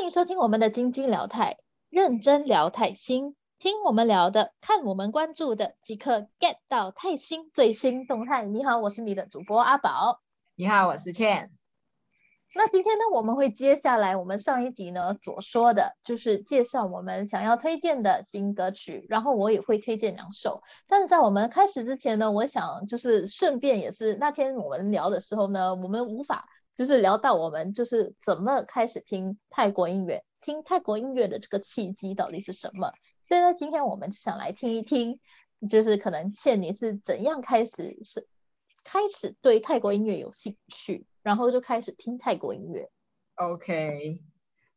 欢迎收听我们的晶晶聊泰，认真聊泰新，听我们聊的，看我们关注的，即刻 get 到泰新最新动态。你好，我是你的主播阿宝。你好，我是倩。那今天呢，我们会接下来我们上一集呢所说的，就是介绍我们想要推荐的新歌曲，然后我也会推荐两首。但是在我们开始之前呢，我想就是顺便也是那天我们聊的时候呢，我们无法。就是聊到我们就是怎么开始听泰国音乐，听泰国音乐的这个契机到底是什么？所以呢，今天我们就想来听一听，就是可能倩你是怎样开始是开始对泰国音乐有兴趣，然后就开始听泰国音乐。OK，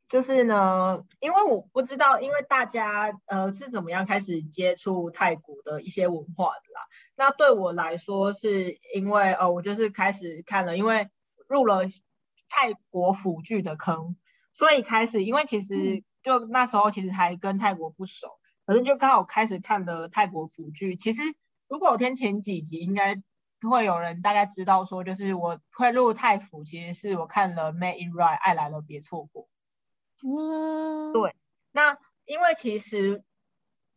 就是呢，因为我不知道，因为大家呃是怎么样开始接触泰国的一些文化的啦。那对我来说，是因为呃我就是开始看了，因为。入了泰国腐剧的坑，所以开始，因为其实就那时候其实还跟泰国不熟，可是就刚好开始看的泰国腐剧。其实如果我听前几集，应该会有人大概知道说，就是我会入泰腐，其实是我看了《Made in Right》爱来了别错过。嗯，对。那因为其实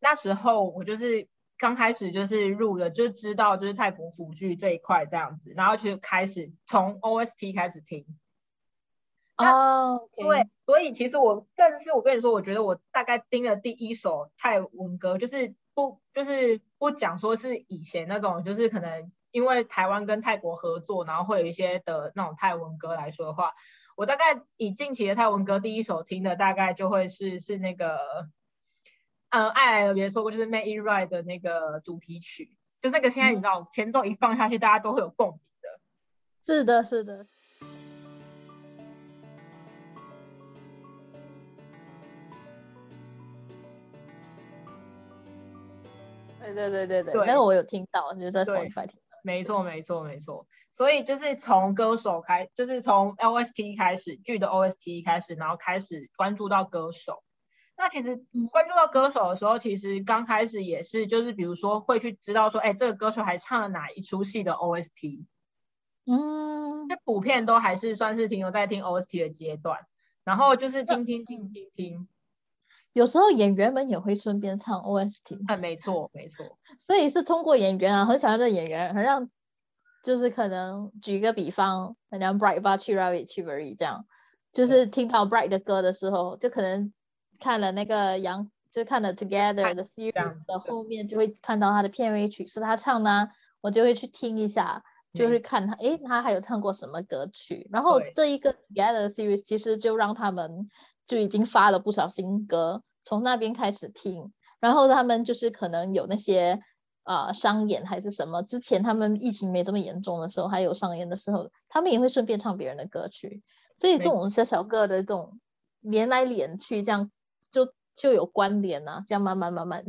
那时候我就是。刚开始就是入了，就知道就是泰国腐剧这一块这样子，然后就开始从 OST 开始听。哦，对，所以其实我更是我跟你说，我觉得我大概听了第一首泰文歌，就是不就是不讲说是以前那种，就是可能因为台湾跟泰国合作，然后会有一些的那种泰文歌来说的话，我大概以近期的泰文歌第一首听的大概就会是是那个。嗯，爱来了别说过，就是《Make It Right》的那个主题曲，就那个现在你知道前奏一放下去，大家都会有共鸣的。是的，是的。对对对对对，那个我有听到，就是在 Spotify 听没错没错没错，所以就是从歌手开，就是从 LST 开始，剧的 OST 开始，然后开始关注到歌手。那其实关注到歌手的时候，其实刚开始也是，就是比如说会去知道说，哎，这个歌手还唱了哪一出戏的 OST，嗯，这普遍都还是算是停留在听 OST 的阶段，然后就是听听听听听，有时候演员们也会顺便唱 OST，哎，没错没错，所以是通过演员啊，很喜欢的演员，好像就是可能举个比方，像 Bright Bachiravi Chivari 这样，就是听到 Bright 的歌的时候，就可能。看了那个杨，就看了 Together 的 series 的后面，就会看到他的片尾曲是他唱的，我就会去听一下，就会看他，诶，他还有唱过什么歌曲？然后这一个 Together series 其实就让他们就已经发了不少新歌，从那边开始听，然后他们就是可能有那些啊商演还是什么，之前他们疫情没这么严重的时候，还有商演的时候，他们也会顺便唱别人的歌曲，所以这种小小个的这种连来连去这样。就就有关联呐，这样慢慢慢慢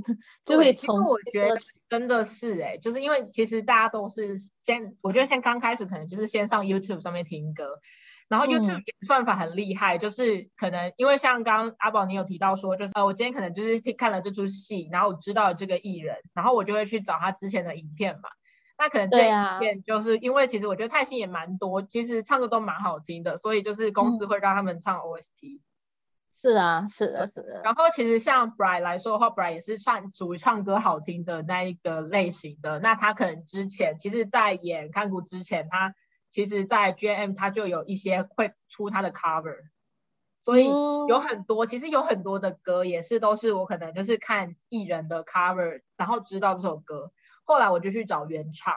就会从。我觉得真的是哎，就是因为其实大家都是先，我觉得先刚开始可能就是先上 YouTube 上面听歌，然后 YouTube 算法很厉害，就是可能因为像刚阿宝你有提到说，就是呃我今天可能就是看了这出戏，然后我知道了这个艺人，然后我就会去找他之前的影片嘛。那可能这影片就是因为其实我觉得泰星也蛮多，其实唱歌都蛮好听的，所以就是公司会让他们唱 OST。是啊，是的，是的。然后其实像 Bright 来说的话，Bright 也是唱属于唱歌好听的那一个类型的。那他可能之前其实，在演看谷之前，他其实在 JM 他就有一些会出他的 cover，所以有很多其实有很多的歌也是都是我可能就是看艺人的 cover，然后知道这首歌，后来我就去找原唱。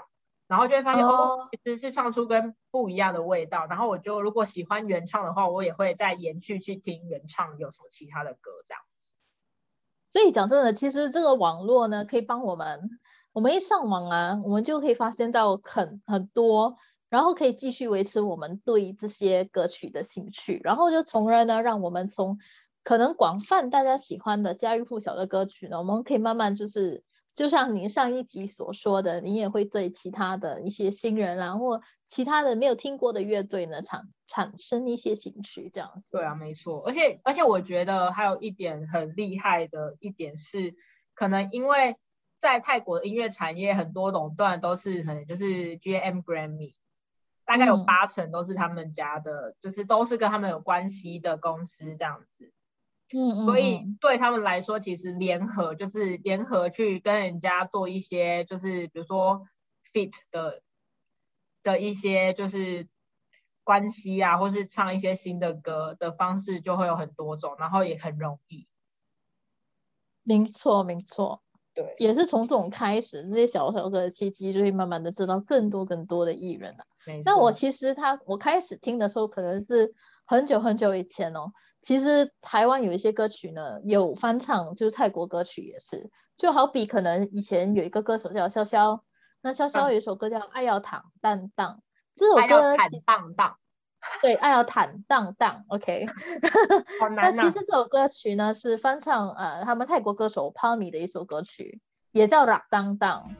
然后就会发现哦，其实是唱出跟不一样的味道。然后我就如果喜欢原唱的话，我也会再延续去听原唱有什么其他的歌这样子。所以讲真的，其实这个网络呢，可以帮我们，我们一上网啊，我们就可以发现到很很多，然后可以继续维持我们对这些歌曲的兴趣，然后就从而呢，让我们从可能广泛大家喜欢的家喻户晓的歌曲呢，我们可以慢慢就是。就像您上一集所说的，你也会对其他的一些新人啊，或其他的没有听过的乐队呢，产产生一些兴趣，这样。对啊，没错。而且而且，我觉得还有一点很厉害的一点是，可能因为在泰国的音乐产业，很多垄断都是可能就是 G M Grammy。大概有八成都是他们家的，就是都是跟他们有关系的公司这样子。嗯嗯，所以对他们来说，其实联合就是联合去跟人家做一些，就是比如说 fit 的的一些就是关系啊，或是唱一些新的歌的方式，就会有很多种，然后也很容易。没错，没错，对，也是从这种开始，这些小小的契机，就会慢慢的知道更多更多的艺人了。那我其实他我开始听的时候，可能是很久很久以前哦。其实台湾有一些歌曲呢，有翻唱，就是泰国歌曲也是，就好比可能以前有一个歌手叫潇潇，那潇潇有一首歌叫《爱要坦荡荡》，这首歌坦荡荡，对，爱要坦荡荡，OK。那其实这首歌曲呢是翻唱呃他们泰国歌手 Palmy 的一首歌曲，也叫《Rock 当当》。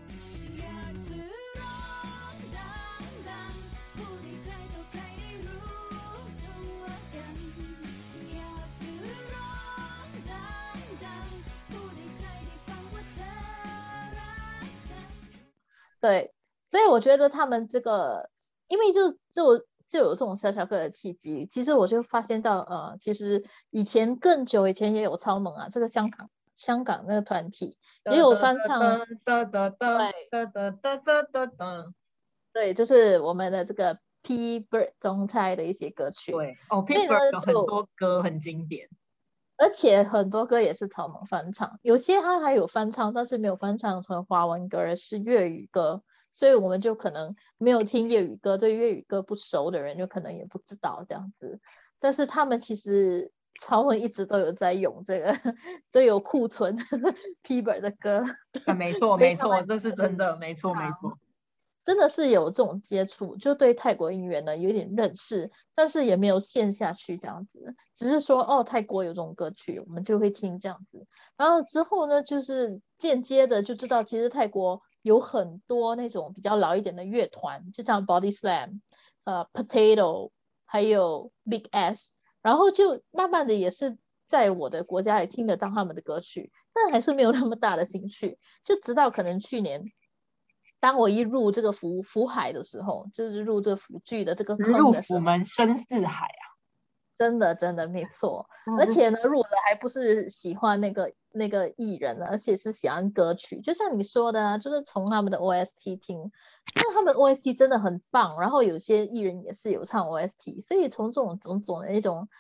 对，所以我觉得他们这个，因为就就就有这种小小个的契机，其实我就发现到，呃，其实以前更久以前也有超萌啊，这个香港香港那个团体也有翻唱，对，对，就是我们的这个 P Bird 中猜的一些歌曲，对，哦，P Bird 有很多歌很经典。而且很多歌也是草蜢翻唱，有些他还有翻唱，但是没有翻唱成华文歌，而是粤语歌，所以我们就可能没有听粤语歌，对粤语歌不熟的人就可能也不知道这样子。但是他们其实草蜢一直都有在用这个，都有库存 P 本的歌。没错没错，这是真的，没错没错。真的是有这种接触，就对泰国音乐呢有点认识，但是也没有陷下去这样子，只是说哦，泰国有这种歌曲，我们就会听这样子。然后之后呢，就是间接的就知道，其实泰国有很多那种比较老一点的乐团，就像 Body Slam、呃 Potato，还有 Big S，然后就慢慢的也是在我的国家也听得到他们的歌曲，但还是没有那么大的兴趣，就直到可能去年。当我一入这个福福海的时候，就是入这个福剧的这个入福门深似海啊！真的真的没错，而且呢，入的还不是喜欢那个那个艺人，而且是喜欢歌曲。就像你说的，就是从他们的 OST 听，那他们 OST 真的很棒。然后有些艺人也是有唱 OST，所以从这种种种的一种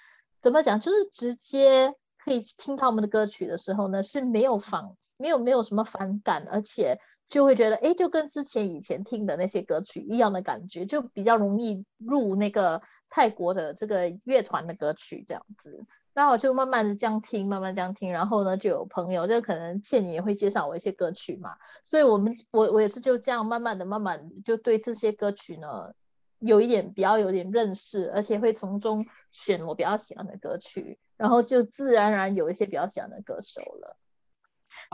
怎么讲，就是直接可以听他们的歌曲的时候呢，是没有反没有没有什么反感，而且。就会觉得，哎，就跟之前以前听的那些歌曲一样的感觉，就比较容易入那个泰国的这个乐团的歌曲这样子。那我就慢慢的这样听，慢慢这样听，然后呢，就有朋友，就可能倩妮也会介绍我一些歌曲嘛。所以我们，我我也是就这样慢慢的、慢慢就对这些歌曲呢，有一点比较有点认识，而且会从中选我比较喜欢的歌曲，然后就自然而然有一些比较喜欢的歌手了。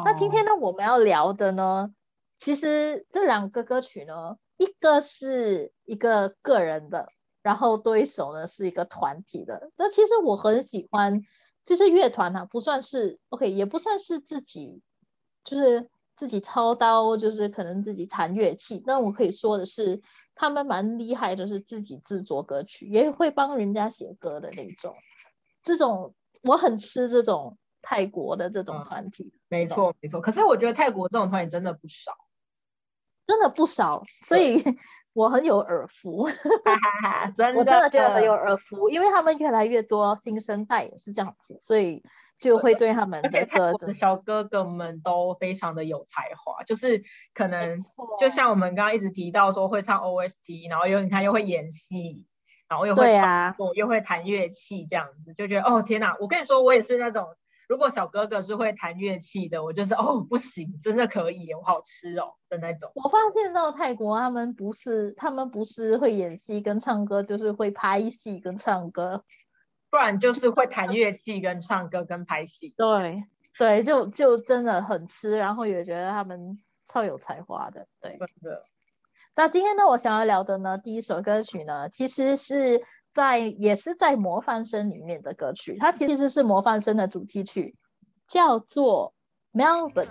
那今天呢，我们要聊的呢？其实这两个歌曲呢，一个是一个个人的，然后对手呢是一个团体的。那其实我很喜欢，就是乐团啊，不算是 OK，也不算是自己，就是自己操刀，就是可能自己弹乐器。那我可以说的是，他们蛮厉害就，是自己制作歌曲，也会帮人家写歌的那种。这种我很吃这种泰国的这种团体。没错，没错。可是我觉得泰国这种团体真的不少。真的不少，所以 我很有耳福，真的，我真的觉得很有耳福，因为他们越来越多新生代也是这样子，所以就会对他们而且的小哥哥们都非常的有才华，就是可能就像我们刚刚一直提到说会唱 OST，然后又你看又会演戏，然后又会唱歌，又会弹乐器，这样子就觉得哦天哪，我跟你说我也是那种。如果小哥哥是会弹乐器的，我就是哦不行，真的可以，我好吃哦的那种。我发现到泰国他们不是他们不是会演戏跟唱歌，就是会拍戏跟唱歌，不然就是会弹乐器跟唱歌跟拍戏。对对，就就真的很吃，然后也觉得他们超有才华的。对，真的。那今天呢，我想要聊的呢，第一首歌曲呢，其实是。在也是在模范生里面的歌曲它其实是模范生的主题曲叫做 melbourne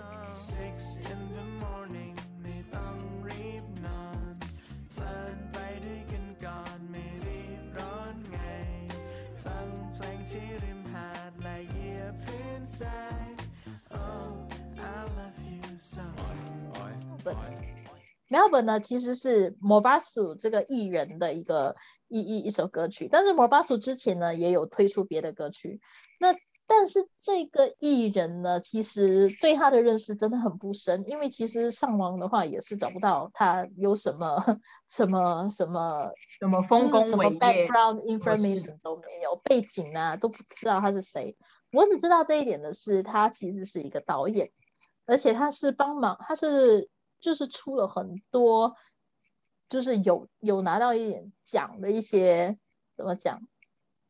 Melbourne 呢，其实是 a s u 这个艺人的一个一一一首歌曲，但是 a s u 之前呢也有推出别的歌曲。那但是这个艺人呢，其实对他的认识真的很不深，因为其实上网的话也是找不到他有什么什么什么什么丰功伟业，background information 都没有，背景啊都不知道他是谁。我只知道这一点的是，他其实是一个导演，而且他是帮忙，他是。就是出了很多，就是有有拿到一点奖的一些，怎么讲？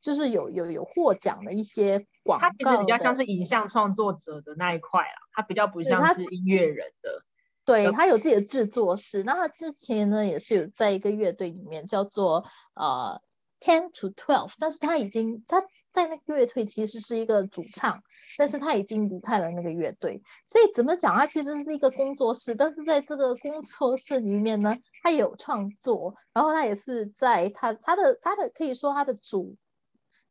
就是有有有获奖的一些广告。他其实比较像是影像创作者的那一块啊，他比较不像是音乐人的。对他有自己的制作室，那他之前呢也是有在一个乐队里面叫做呃。Ten to twelve，但是他已经他在那个乐队其实是一个主唱，但是他已经离开了那个乐队，所以怎么讲？他其实是一个工作室，但是在这个工作室里面呢，他有创作，然后他也是在他他的他的可以说他的主，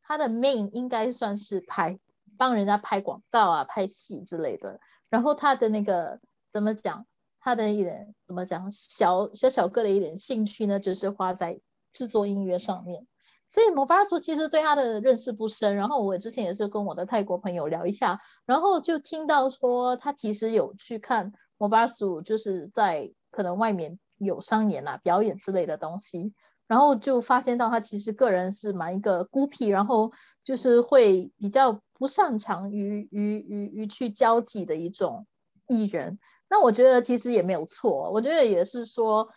他的 main 应该算是拍帮人家拍广告啊、拍戏之类的，然后他的那个怎么讲？他的一点怎么讲？小小小个的一点兴趣呢，就是花在制作音乐上面。所以摩巴苏其实对他的认识不深，然后我之前也是跟我的泰国朋友聊一下，然后就听到说他其实有去看摩巴苏，就是在可能外面有商演啊、表演之类的东西，然后就发现到他其实个人是蛮一个孤僻，然后就是会比较不擅长于于于于去交际的一种艺人。那我觉得其实也没有错，我觉得也是说。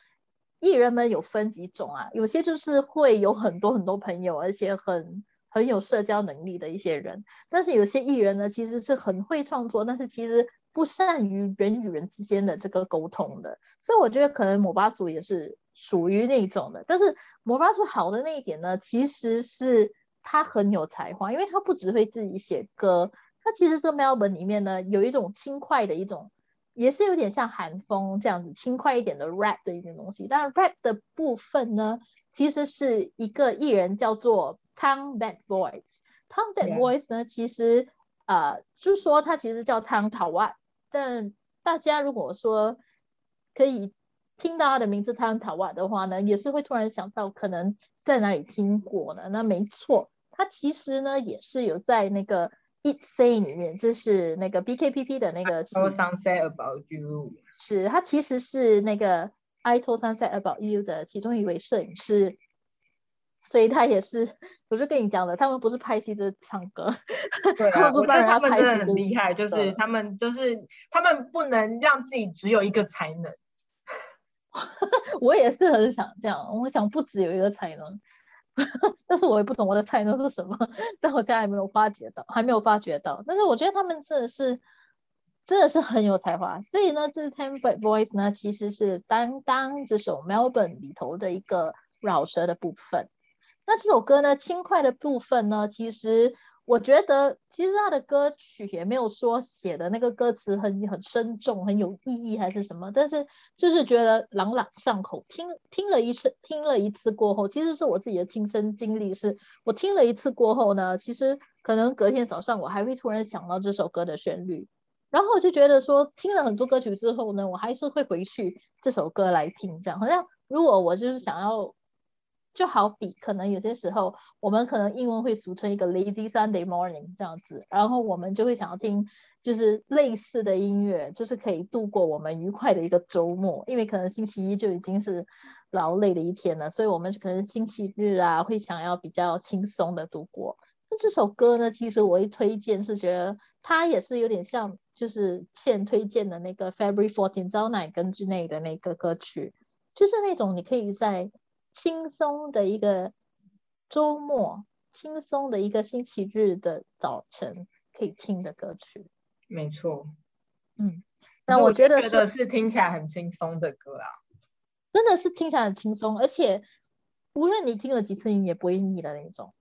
艺人们有分几种啊？有些就是会有很多很多朋友，而且很很有社交能力的一些人。但是有些艺人呢，其实是很会创作，但是其实不善于人与人之间的这个沟通的。所以我觉得可能摩巴苏也是属于那种的。但是摩巴苏好的那一点呢，其实是他很有才华，因为他不只会自己写歌，他其实是 Melbourne 里面呢有一种轻快的一种。也是有点像韩风这样子轻快一点的 rap 的一种东西，但 rap 的部分呢，其实是一个艺人叫做 Tang Bad Boys。Tang Bad Boys 呢，其实呃，就是说他其实叫 Tang Tawat，但大家如果说可以听到他的名字 Tom Tawat 的话呢，也是会突然想到可能在哪里听过呢？那没错，他其实呢也是有在那个。It Say 里面就是那个 BKPP 的那个。Told Sunset About You。是，他其实是那个 I Told Sunset About You 的其中一位摄影师，所以他也是，我就跟你讲了，他们不是拍戏就是唱歌。对啊，我觉得他们真的很厉害，就是他们就是他们不能让自己只有一个才能。我也是很想这样，我想不只有一个才能。但是我也不懂我的才能是什么，但我现在还没有发觉到，还没有发觉到。但是我觉得他们真的是，真的是很有才华。所以呢，这 t e m p e Boys 呢，其实是担当这首 Melbourne 里头的一个饶舌的部分。那这首歌呢，轻快的部分呢，其实。我觉得其实他的歌曲也没有说写的那个歌词很很深重、很有意义还是什么，但是就是觉得朗朗上口。听听了一次，听了一次过后，其实是我自己的亲身经历，是我听了一次过后呢，其实可能隔天早上我还会突然想到这首歌的旋律，然后我就觉得说听了很多歌曲之后呢，我还是会回去这首歌来听，这样好像如果我就是想要。就好比可能有些时候，我们可能英文会俗称一个 lazy Sunday morning 这样子，然后我们就会想要听就是类似的音乐，就是可以度过我们愉快的一个周末。因为可能星期一就已经是劳累的一天了，所以我们可能星期日啊会想要比较轻松的度过。那这首歌呢，其实我一推荐是觉得它也是有点像就是欠推荐的那个 February Fourteen 招奶跟之内的那个歌曲，就是那种你可以在。轻松的一个周末，轻松的一个星期日的早晨可以听的歌曲。没错，嗯，那我觉得是听起来很轻松的歌啊，真的是听起来很轻松，而且无论你听了几次，你也不会腻的那种。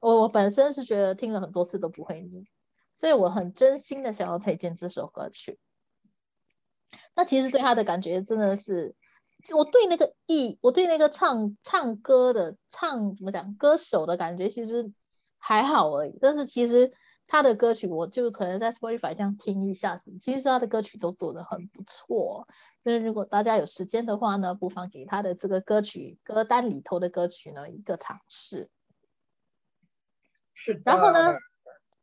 我我本身是觉得听了很多次都不会腻，所以我很真心的想要推荐这首歌曲。那其实对他的感觉真的是。我对那个艺，我对那个唱唱歌的唱怎么讲歌手的感觉其实还好而已，但是其实他的歌曲，我就可能在 Spotify 这样听一下子，其实他的歌曲都做的很不错。所以如果大家有时间的话呢，不妨给他的这个歌曲歌单里头的歌曲呢一个尝试。是。然后呢，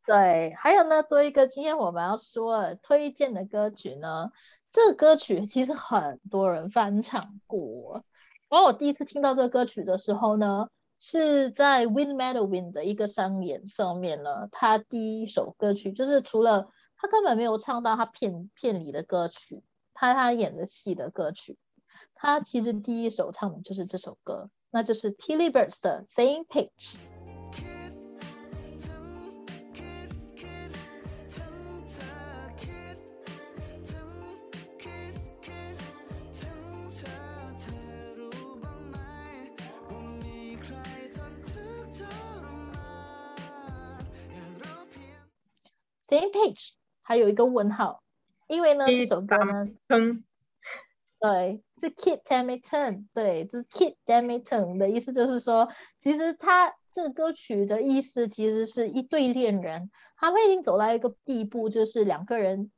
对，还有呢，多一个今天我们要说推荐的歌曲呢，这个歌曲其实很多人翻唱过。然后我第一次听到这个歌曲的时候呢。是在 Win Metal Win 的一个商演上面呢，他第一首歌曲就是除了他根本没有唱到他片片里的歌曲，他他演的戏的歌曲，他其实第一首唱的就是这首歌，那就是 Tilly Birds 的 Same Page。Same page，还有一个问号，因为呢这首歌呢，对，是 Kid Hamilton，对，是 Kid Hamilton 的意思，就是说，其实他这个歌曲的意思其实是一对恋人，他们已经走到一个地步，就是两个人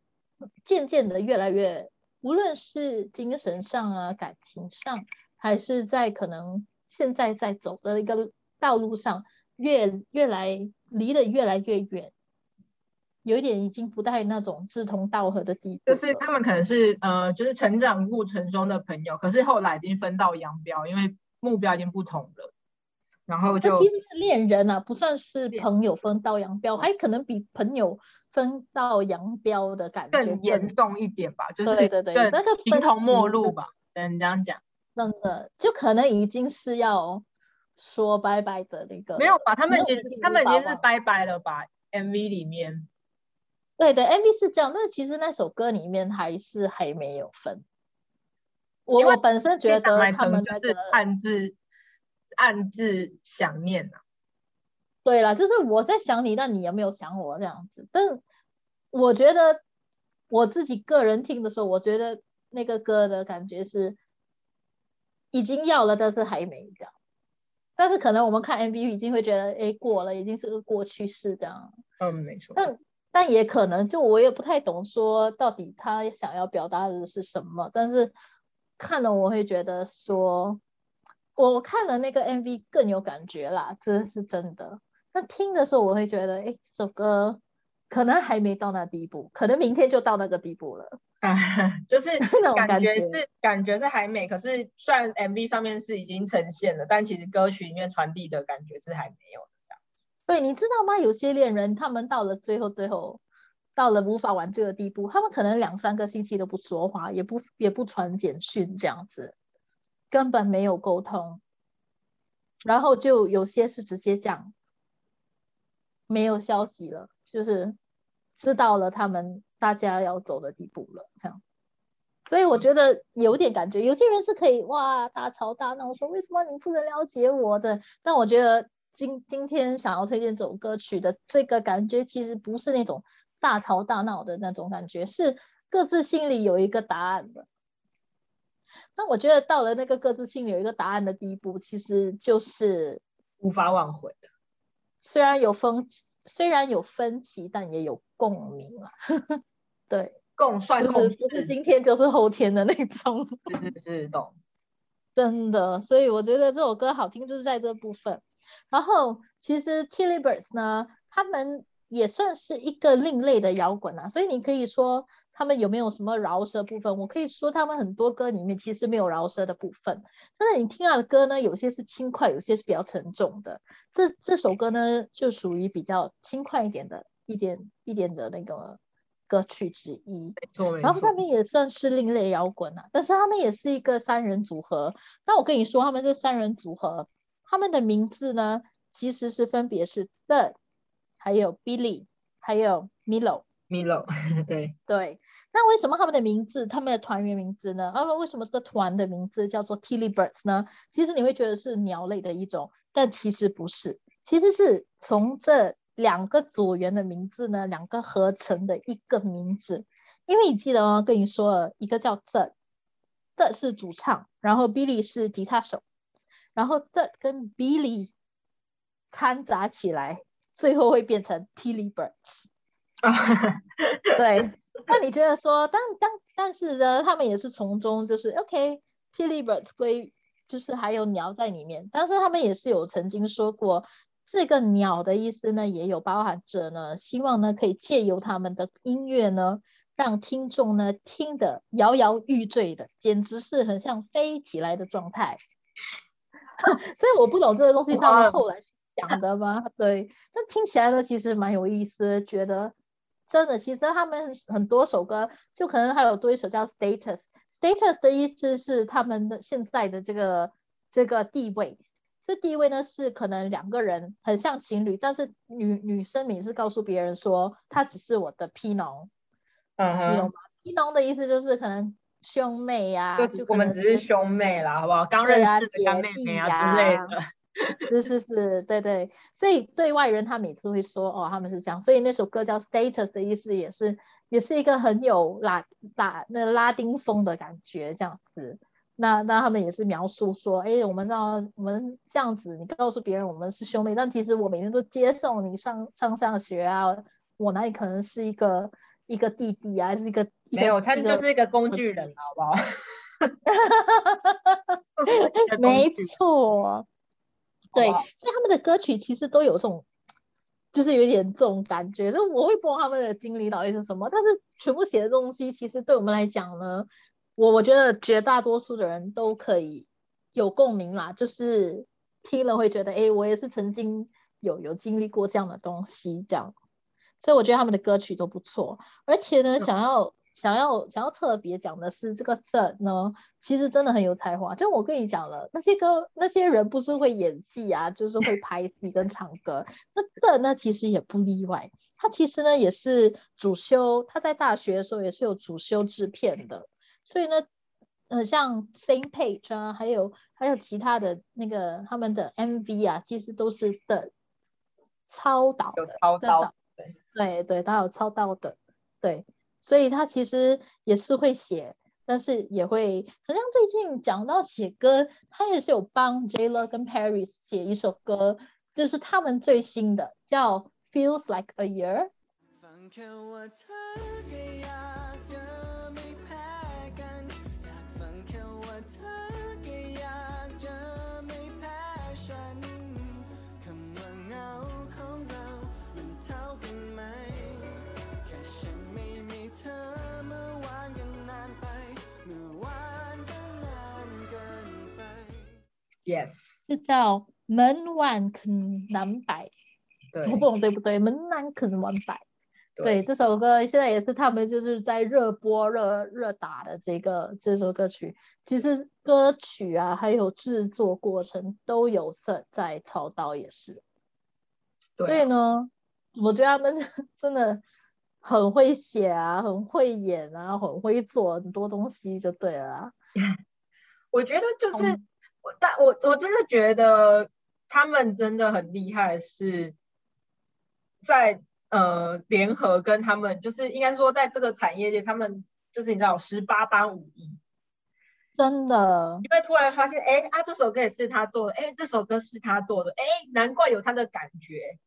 渐渐的越来越，无论是精神上啊、感情上，还是在可能现在在走的一个道路上，越越来离得越来越远。有一点已经不带那种志同道合的地步，就是他们可能是呃，就是成长过程中的朋友，可是后来已经分道扬镳，因为目标已经不同了。然后就其实是恋人啊，不算是朋友分道扬镳，还可能比朋友分道扬镳的感觉更严重一点吧，就是对对对，那个形同陌路吧，只能这样讲。真的，就可能已经是要说拜拜的那个。没有吧？他们其实他们已经是拜拜了吧？MV 里面。对对，MV 是这样，但是其实那首歌里面还是还没有分。我我本身觉得他们那个暗自暗自想念啊。对了，就是我在想你，但你有没有想我这样子？但我觉得我自己个人听的时候，我觉得那个歌的感觉是已经要了，但是还没这样。但是可能我们看 MV 已经会觉得，哎，过了，已经是个过去式这样。嗯，没错。但但也可能，就我也不太懂，说到底他想要表达的是什么。但是看了我会觉得说，我看了那个 MV 更有感觉啦，这是真的。那听的时候我会觉得，哎，这首歌可能还没到那地步，可能明天就到那个地步了。啊，就是 感觉是感觉是还没，可是虽然 MV 上面是已经呈现了，但其实歌曲里面传递的感觉是还没有。对，你知道吗？有些恋人，他们到了最后，最后到了无法挽救的地步，他们可能两三个星期都不说话，也不也不传简讯，这样子根本没有沟通，然后就有些是直接讲没有消息了，就是知道了他们大家要走的地步了，这样。所以我觉得有点感觉，有些人是可以哇大吵大闹，说为什么你不能了解我的？但我觉得。今今天想要推荐这首歌曲的这个感觉，其实不是那种大吵大闹的那种感觉，是各自心里有一个答案的。那我觉得到了那个各自心里有一个答案的地步，其实就是无法挽回的。虽然有分，虽然有分歧，但也有共鸣了。对，共算就是不是今天就是后天的那种。是是是，懂。真的，所以我觉得这首歌好听就是在这部分。然后其实 Tilly Birds 呢，他们也算是一个另类的摇滚啊，所以你可以说他们有没有什么饶舌部分？我可以说他们很多歌里面其实没有饶舌的部分，但是你听他的歌呢，有些是轻快，有些是比较沉重的。这这首歌呢，就属于比较轻快一点的一点一点的那个歌曲之一。然后他们也算是另类摇滚啊，但是他们也是一个三人组合。那我跟你说，他们这三人组合。他们的名字呢，其实是分别是 The，还有 Billy，还有 Milo。Milo，对对。那为什么他们的名字，他们的团员名字呢？啊，为什么这个团的名字叫做 Tilly Birds 呢？其实你会觉得是鸟类的一种，但其实不是，其实是从这两个组员的名字呢，两个合成的一个名字。因为你记得吗？跟你说了一个叫 The，The 是主唱，然后 Billy 是吉他手。然后 The 跟 Billy 掺杂起来，最后会变成 Tilly Birds。对，那你觉得说，但但但是呢，他们也是从中就是 OK，Tilly Birds 归就是还有鸟在里面，但是他们也是有曾经说过，这个鸟的意思呢，也有包含着呢，希望呢可以借由他们的音乐呢，让听众呢听得摇摇欲坠的，简直是很像飞起来的状态。所以我不懂这个东西是他们 后来讲的吗？对，但听起来呢其实蛮有意思，觉得真的，其实他们很多首歌就可能还有多一首叫 Status。Status 的意思是他们的现在的这个这个地位，这地位呢是可能两个人很像情侣，但是女女生名是告诉别人说她只是我的 P 农，嗯哼，你懂吗？P 农的意思就是可能兄妹呀，就我们只是兄妹啦，好不好？刚认识的干妹妹啊之类的。是是是，对对，所以对外人他每次会说哦他们是这样，所以那首歌叫 Status 的意思也是。也是一个很有拉拉那拉丁风的感觉，这样子。那那他们也是描述说，哎，我们让我们这样子，你告诉别人我们是兄妹，但其实我每天都接送你上上上学啊，我哪里可能是一个一个弟弟啊，还是一个没有，他 就是一个工具人，好不好？没错，对，所以他们的歌曲其实都有这种。就是有点这种感觉，就我会不知道他们的经历到底是什么，但是全部写的东西，其实对我们来讲呢，我我觉得绝大多数的人都可以有共鸣啦，就是听了会觉得，哎，我也是曾经有有经历过这样的东西，这样，所以我觉得他们的歌曲都不错，而且呢，想要。想要想要特别讲的是这个 The 呢，其实真的很有才华。就我跟你讲了，那些歌那些人不是会演戏啊，就是会拍戏跟唱歌。那 The 呢，其实也不例外。他其实呢也是主修，他在大学的时候也是有主修制片的。所以呢，呃，像 Same Page 啊，还有还有其他的那个他们的 MV 啊，其实都是的超导的，超导。对对，他有抄到的，对。所以他其实也是会写，但是也会，好像最近讲到写歌，他也是有帮 J Lo 跟 Paris 写一首歌，就是他们最新的，叫 Feels Like a Year。Yes，就叫门晚肯难摆，我不懂对不对？门南肯晚摆，对。这首歌现在也是他们就是在热播热热打的这个这首歌曲，其实歌曲啊还有制作过程都有在在操刀也是，所以呢，我觉得他们真的很会写啊，很会演啊，很会做很多东西就对了。我觉得就是。但我我真的觉得他们真的很厉害，是在呃联合跟他们，就是应该说在这个产业界，他们就是你知道十八般武艺，真的，因为突然发现，哎啊这首歌也是他做的，哎这首歌是他做的，哎难怪有他的感觉。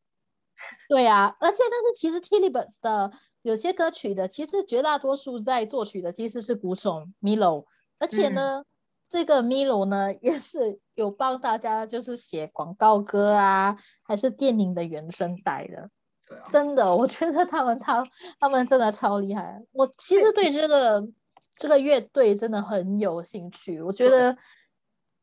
对啊，而且但是其实 t i l l y b u r s 的有些歌曲的，其实绝大多数在作曲的其实是鼓手 Milo，而且呢。这个 Milo 呢，也是有帮大家就是写广告歌啊，还是电影的原声带的。对啊，真的，我觉得他们他他们真的超厉害。我其实对这个这个乐队真的很有兴趣。我觉得，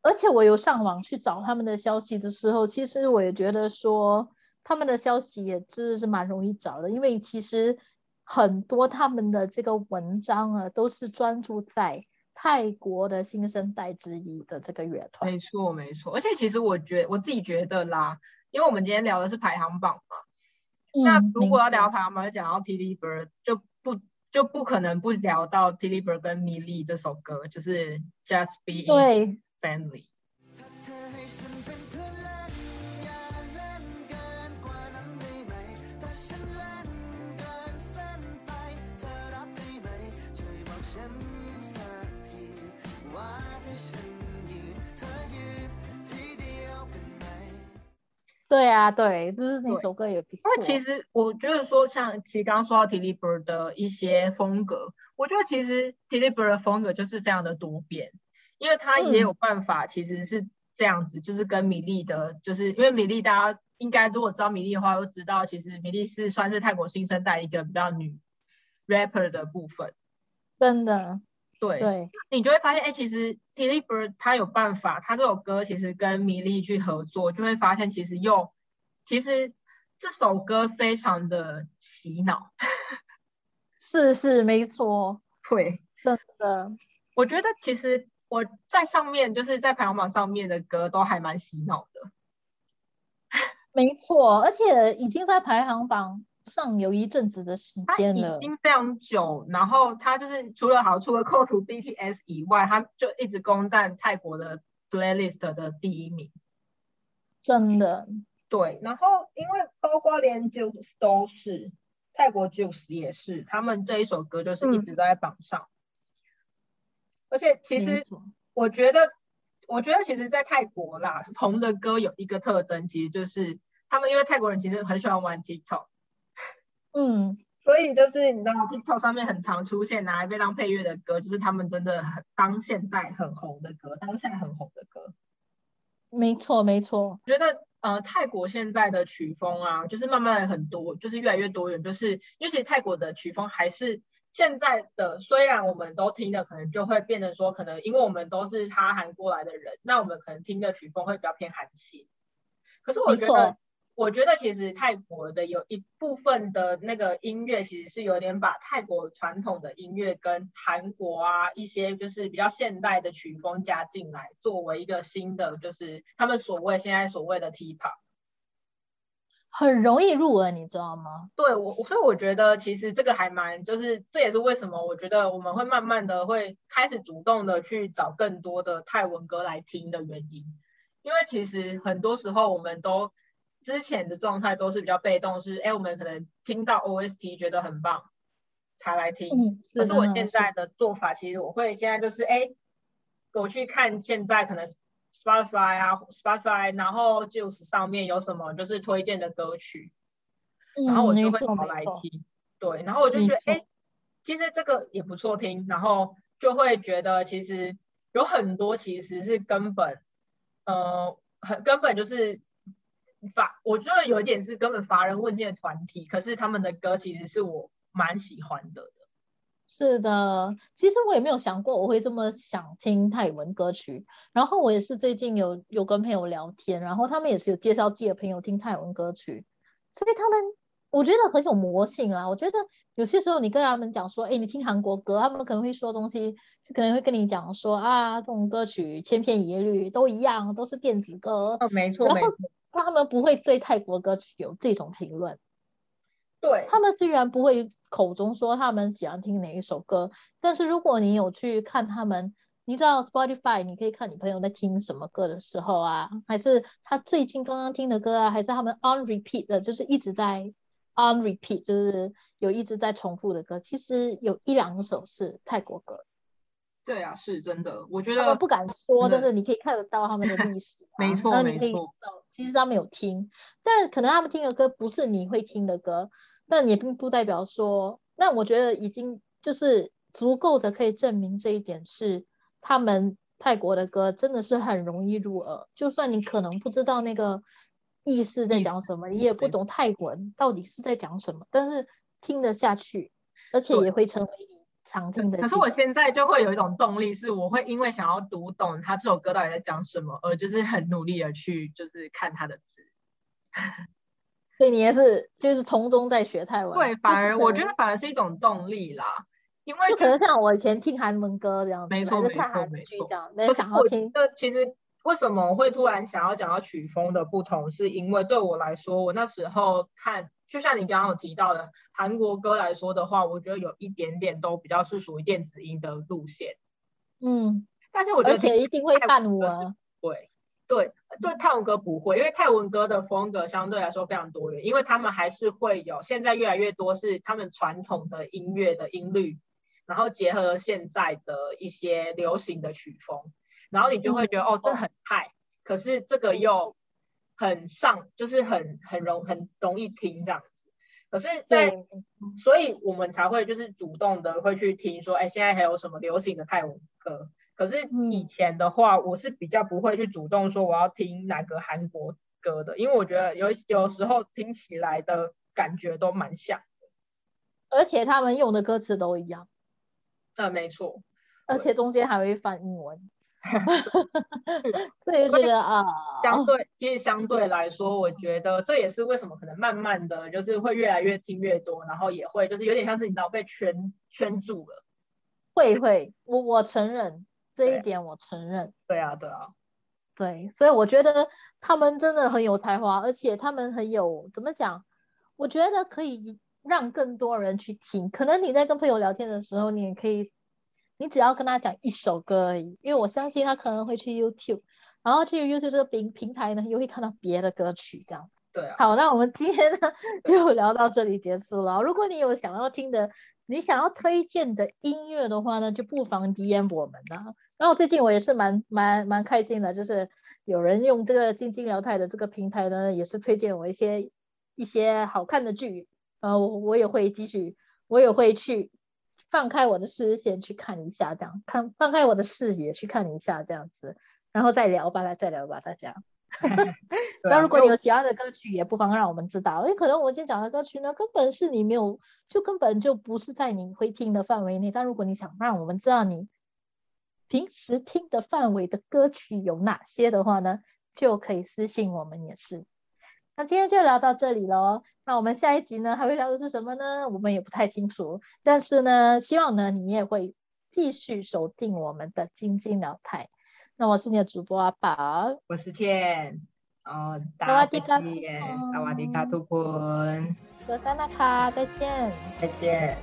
而且我有上网去找他们的消息的时候，其实我也觉得说他们的消息也真的是蛮容易找的，因为其实很多他们的这个文章啊，都是专注在。泰国的新生代之一的这个乐团，没错没错。而且其实我觉我自己觉得啦，因为我们今天聊的是排行榜嘛，那如果要聊排行榜，就讲到 Tilly Bird，就不就不可能不聊到 Tilly Bird 跟 Milly 这首歌，就是 Just Be Family。对啊，对，就是那首歌也不错。因为其实我觉得说，像其实刚刚说到 t i l i b e r 的一些风格，我觉得其实 t i l i b e r 的风格就是非常的多变，因为他也有办法，其实是这样子，就是跟米粒的，就是因为米粒大家应该如果知道米粒的话，都知道其实米粒是算是泰国新生代一个比较女 rapper 的部分，真的。对对，你就会发现，哎，其实 t i l i b i r 他有办法，他这首歌其实跟米粒去合作，就会发现其实又，其实这首歌非常的洗脑。是是没错，对，真的，我觉得其实我在上面就是在排行榜上面的歌都还蛮洗脑的。没错，而且已经在排行榜。上有一阵子的时间了，已经非常久。然后他就是除了好，除了扣除 BTS 以外，他就一直攻占泰国的 playlist 的第一名。真的，对。然后因为包括连 Juice 都是泰国 Juice 也是，他们这一首歌就是一直都在榜上。而且其实我觉得，我觉得其实，在泰国啦，红的歌有一个特征，其实就是他们因为泰国人其实很喜欢玩 TikTok。嗯，所以就是你知道，TikTok 上面很常出现拿来被当配乐的歌，就是他们真的很当现在很红的歌，当下很红的歌。没错，没错。觉得呃，泰国现在的曲风啊，就是慢慢的很多，就是越来越多元，就是因为其实泰国的曲风还是现在的，虽然我们都听的可能就会变得说，可能因为我们都是哈韩过来的人，那我们可能听的曲风会比较偏韩系。可是我觉得。我觉得其实泰国的有一部分的那个音乐，其实是有点把泰国传统的音乐跟韩国啊一些就是比较现代的曲风加进来，作为一个新的就是他们所谓现在所谓的 T-pop，很容易入耳，你知道吗？对我，所以我觉得其实这个还蛮就是这也是为什么我觉得我们会慢慢的会开始主动的去找更多的泰文歌来听的原因，因为其实很多时候我们都。之前的状态都是比较被动，是哎，我们可能听到 OST 觉得很棒才来听。嗯，可是我现在的做法，其实我会现在就是哎，我去看现在可能 Spotify 啊，Spotify，然后 Juice 上面有什么就是推荐的歌曲，然后我就会跑来听。对，然后我就觉得哎，其实这个也不错听，然后就会觉得其实有很多其实是根本，呃，很根本就是。法，我觉得有一点是根本乏人问津的团体，可是他们的歌其实是我蛮喜欢的。是的，其实我也没有想过我会这么想听泰文歌曲。然后我也是最近有有跟朋友聊天，然后他们也是有介绍自己的朋友听泰文歌曲，所以他们我觉得很有魔性啦。我觉得有些时候你跟他们讲说，哎，你听韩国歌，他们可能会说东西，就可能会跟你讲说啊，这种歌曲千篇一律，都一样，都是电子歌。哦，没错，没错。他们不会对泰国歌曲有这种评论，对他们虽然不会口中说他们喜欢听哪一首歌，但是如果你有去看他们，你知道 Spotify，你可以看你朋友在听什么歌的时候啊，还是他最近刚刚听的歌啊，还是他们 on repeat 的，就是一直在 on repeat，就是有一直在重复的歌，其实有一两首是泰国歌。对啊，是真的，我觉得他们不敢说，但是你可以看得到他们的历史，没错没错。其实他们有听，但可能他们听的歌不是你会听的歌，但也并不代表说，那我觉得已经就是足够的可以证明这一点是他们泰国的歌真的是很容易入耳，就算你可能不知道那个意思在讲什么，你也不懂泰文到底是在讲什么，但是听得下去，而且也会成为你。常听的，可是我现在就会有一种动力，是我会因为想要读懂他这首歌到底在讲什么，而就是很努力的去就是看他的字。对你也是，就是从中在学泰文。对，反而我觉得反而是一种动力啦，因为就可能像我以前听韩文歌这样，没错没错没错，这样，那想要听。那其实为什么会突然想要讲到曲风的不同，是因为对我来说，我那时候看。就像你刚刚有提到的韩国歌来说的话，我觉得有一点点都比较是属于电子音的路线。嗯，但是我觉得而且一定会伴舞啊。对，对对，泰文歌不会，因为泰文歌的风格相对来说非常多元，因为他们还是会有现在越来越多是他们传统的音乐的音律，然后结合现在的一些流行的曲风，然后你就会觉得哦，这很嗨，可是这个又。很上，就是很很容很容易听这样子。可是，在所以我们才会就是主动的会去听说，哎，现在还有什么流行的泰文歌？可是以前的话，我是比较不会去主动说我要听哪个韩国歌的，因为我觉得有有时候听起来的感觉都蛮像的，而且他们用的歌词都一样。呃，没错，而且中间还会翻英文。这就觉得啊，相对其实相对来说，我觉得这也是为什么可能慢慢的就是会越来越听越多，然后也会就是有点像是你知道被圈圈住了。会会，我我承认这一点，我承认。对啊对啊，对，所以我觉得他们真的很有才华，而且他们很有怎么讲？我觉得可以让更多人去听。可能你在跟朋友聊天的时候，你也可以。你只要跟他讲一首歌而已，因为我相信他可能会去 YouTube，然后去 YouTube 这个平平台呢，又会看到别的歌曲这样。对啊。好，那我们今天呢就聊到这里结束了。如果你有想要听的，你想要推荐的音乐的话呢，就不妨 DM 我们啊。然后最近我也是蛮蛮蛮开心的，就是有人用这个晶晶聊泰的这个平台呢，也是推荐我一些一些好看的剧，呃，我我也会继续，我也会去。放开我的视线去看一下，这样看放开我的视野去看一下，这样子，然后再聊吧，来再聊吧，大家。那如果你有其他的歌曲，也不妨让我们知道，因为可能我们今天讲的歌曲呢，根本是你没有，就根本就不是在你会听的范围内。但如果你想让我们知道你平时听的范围的歌曲有哪些的话呢，就可以私信我们也是。那今天就聊到这里喽。那我们下一集呢，还会聊的是什么呢？我们也不太清楚。但是呢，希望呢，你也会继续守定我们的晶晶聊台。那我是你的主播阿宝，我是天。哦，萨瓦迪卡，萨瓦迪卡，图坤，格萨纳卡，再见，再见。